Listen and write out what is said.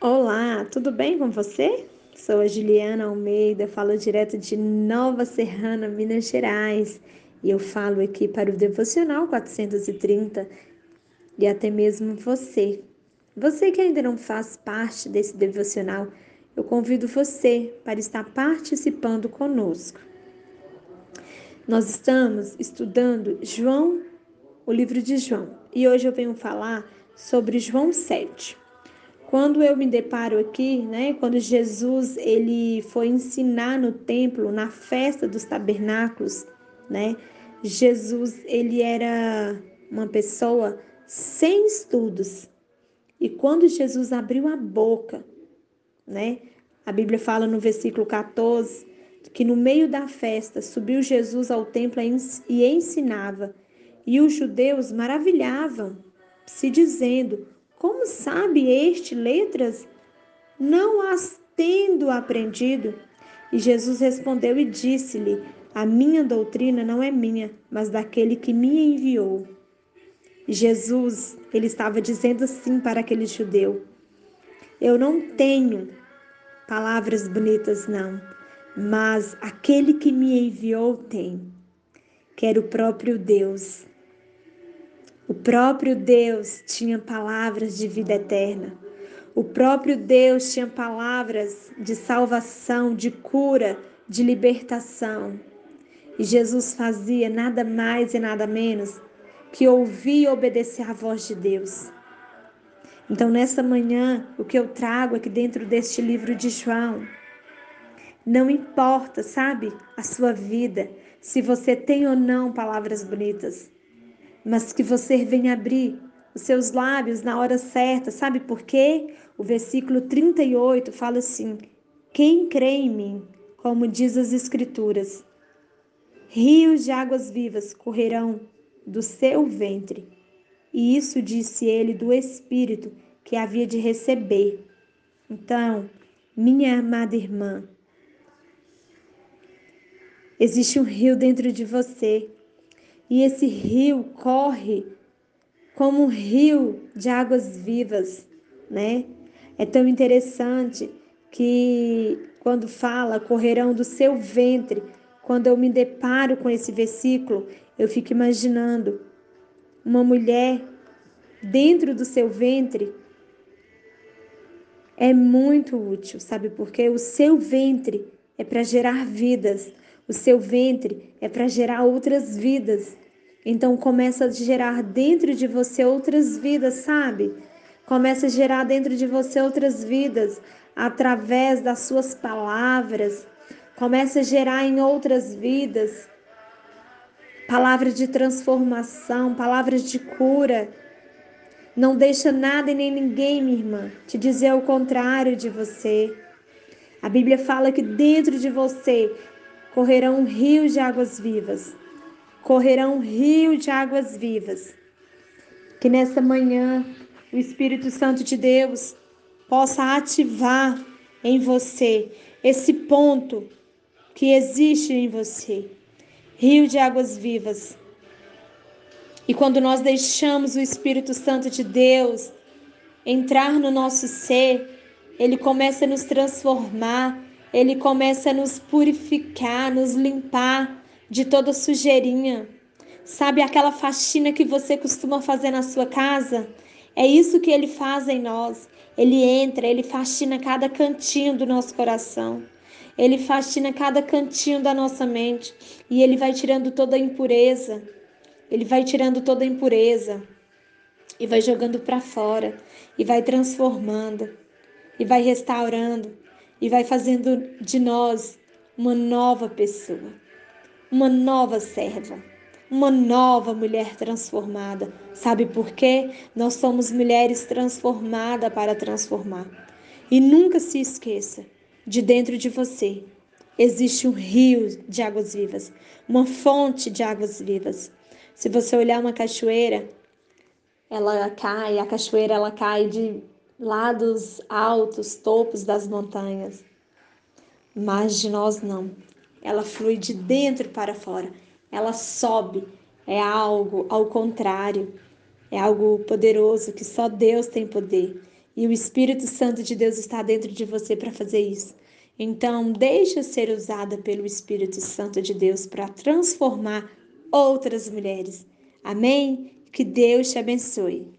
Olá, tudo bem com você? Sou a Juliana Almeida, falo direto de Nova Serrana, Minas Gerais, e eu falo aqui para o Devocional 430 e até mesmo você. Você que ainda não faz parte desse devocional, eu convido você para estar participando conosco. Nós estamos estudando João, o livro de João, e hoje eu venho falar sobre João 7. Quando eu me deparo aqui, né, quando Jesus ele foi ensinar no templo, na festa dos tabernáculos, né, Jesus ele era uma pessoa sem estudos. E quando Jesus abriu a boca, né, a Bíblia fala no versículo 14 que no meio da festa subiu Jesus ao templo e ensinava, e os judeus maravilhavam, se dizendo: como sabe este letras? Não as tendo aprendido? E Jesus respondeu e disse-lhe: A minha doutrina não é minha, mas daquele que me enviou. Jesus, ele estava dizendo assim para aquele judeu: Eu não tenho palavras bonitas, não, mas aquele que me enviou tem, que era o próprio Deus. O próprio Deus tinha palavras de vida eterna. O próprio Deus tinha palavras de salvação, de cura, de libertação. E Jesus fazia nada mais e nada menos que ouvir e obedecer à voz de Deus. Então, nessa manhã, o que eu trago aqui dentro deste livro de João, não importa, sabe, a sua vida, se você tem ou não palavras bonitas mas que você venha abrir os seus lábios na hora certa. Sabe por quê? O versículo 38 fala assim: Quem crê em mim, como diz as Escrituras, rios de águas vivas correrão do seu ventre. E isso disse ele do Espírito que havia de receber. Então, minha amada irmã, existe um rio dentro de você e esse rio corre como um rio de águas vivas, né? É tão interessante que quando fala correrão do seu ventre, quando eu me deparo com esse versículo, eu fico imaginando uma mulher dentro do seu ventre é muito útil, sabe por quê? O seu ventre é para gerar vidas, o seu ventre é para gerar outras vidas. Então começa a gerar dentro de você outras vidas, sabe? Começa a gerar dentro de você outras vidas através das suas palavras. Começa a gerar em outras vidas palavras de transformação, palavras de cura. Não deixa nada e nem ninguém, minha irmã, te dizer o contrário de você. A Bíblia fala que dentro de você correrão rios de águas vivas. Correrão rios de águas vivas. Que nessa manhã o Espírito Santo de Deus possa ativar em você esse ponto que existe em você rio de águas vivas. E quando nós deixamos o Espírito Santo de Deus entrar no nosso ser, ele começa a nos transformar, ele começa a nos purificar, nos limpar de toda sujeirinha. Sabe aquela faxina que você costuma fazer na sua casa? É isso que ele faz em nós. Ele entra, ele faxina cada cantinho do nosso coração. Ele faxina cada cantinho da nossa mente e ele vai tirando toda a impureza. Ele vai tirando toda a impureza e vai jogando para fora e vai transformando e vai restaurando e vai fazendo de nós uma nova pessoa, uma nova serva, uma nova mulher transformada. Sabe por quê? Nós somos mulheres transformadas para transformar. E nunca se esqueça, de dentro de você existe um rio de águas vivas, uma fonte de águas vivas. Se você olhar uma cachoeira, ela cai, a cachoeira ela cai de lados altos, topos das montanhas. Mas de nós não. Ela flui de dentro para fora. Ela sobe. É algo ao contrário. É algo poderoso que só Deus tem poder. E o Espírito Santo de Deus está dentro de você para fazer isso. Então, deixa ser usada pelo Espírito Santo de Deus para transformar outras mulheres. Amém? Que Deus te abençoe.